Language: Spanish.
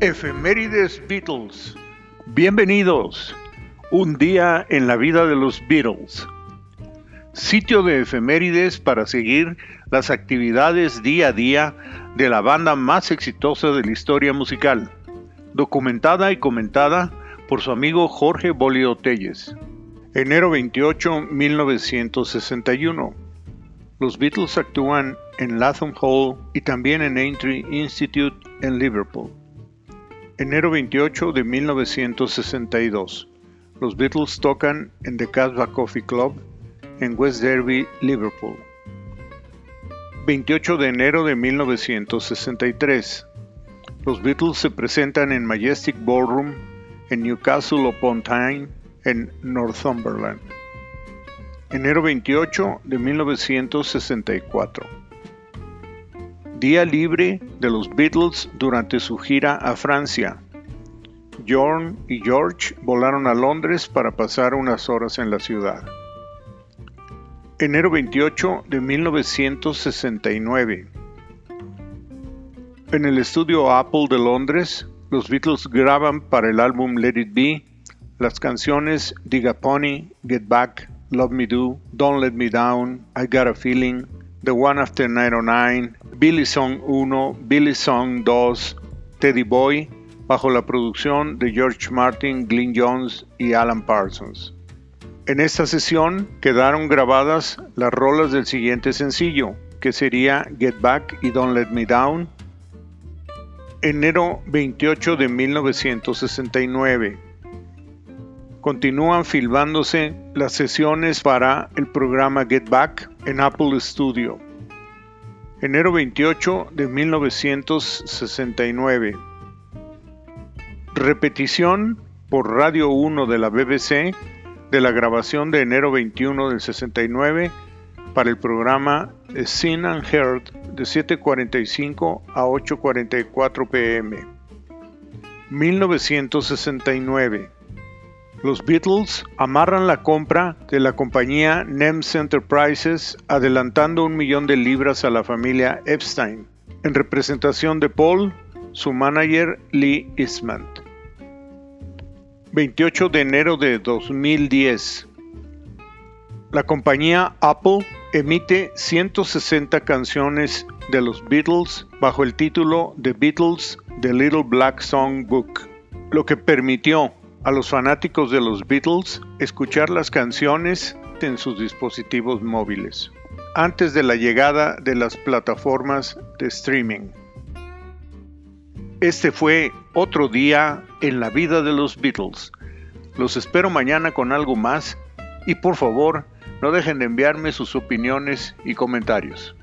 Efemérides Beatles. Bienvenidos. Un día en la vida de los Beatles. Sitio de efemérides para seguir las actividades día a día de la banda más exitosa de la historia musical. Documentada y comentada por su amigo Jorge Bolio Telles. Enero 28, 1961. Los Beatles actúan en Latham Hall y también en Aintree Institute en Liverpool. Enero 28 de 1962. Los Beatles tocan en The Casbah Coffee Club en West Derby, Liverpool. 28 de enero de 1963. Los Beatles se presentan en Majestic Ballroom en Newcastle upon Tyne en Northumberland. Enero 28 de 1964. Día libre de los Beatles durante su gira a Francia. John y George volaron a Londres para pasar unas horas en la ciudad. Enero 28 de 1969. En el estudio Apple de Londres, los Beatles graban para el álbum Let It Be las canciones Dig a Pony, Get Back, Love Me Do, Don't Let Me Down, I Got a Feeling, The One After 909, Billy Song 1, Billy Song 2, Teddy Boy, bajo la producción de George Martin, Glyn Jones y Alan Parsons. En esta sesión quedaron grabadas las rolas del siguiente sencillo, que sería Get Back y Don't Let Me Down. Enero 28 de 1969. Continúan filmándose las sesiones para el programa Get Back en Apple Studio. Enero 28 de 1969. Repetición por Radio 1 de la BBC de la grabación de enero 21 del 69 para el programa Seen and Heard de 7.45 a 8.44 pm. 1969 los Beatles amarran la compra de la compañía NEMS Enterprises adelantando un millón de libras a la familia Epstein, en representación de Paul, su manager Lee Eastman. 28 de enero de 2010. La compañía Apple emite 160 canciones de los Beatles bajo el título The Beatles The Little Black Song Book, lo que permitió a los fanáticos de los Beatles escuchar las canciones en sus dispositivos móviles, antes de la llegada de las plataformas de streaming. Este fue otro día en la vida de los Beatles. Los espero mañana con algo más y por favor no dejen de enviarme sus opiniones y comentarios.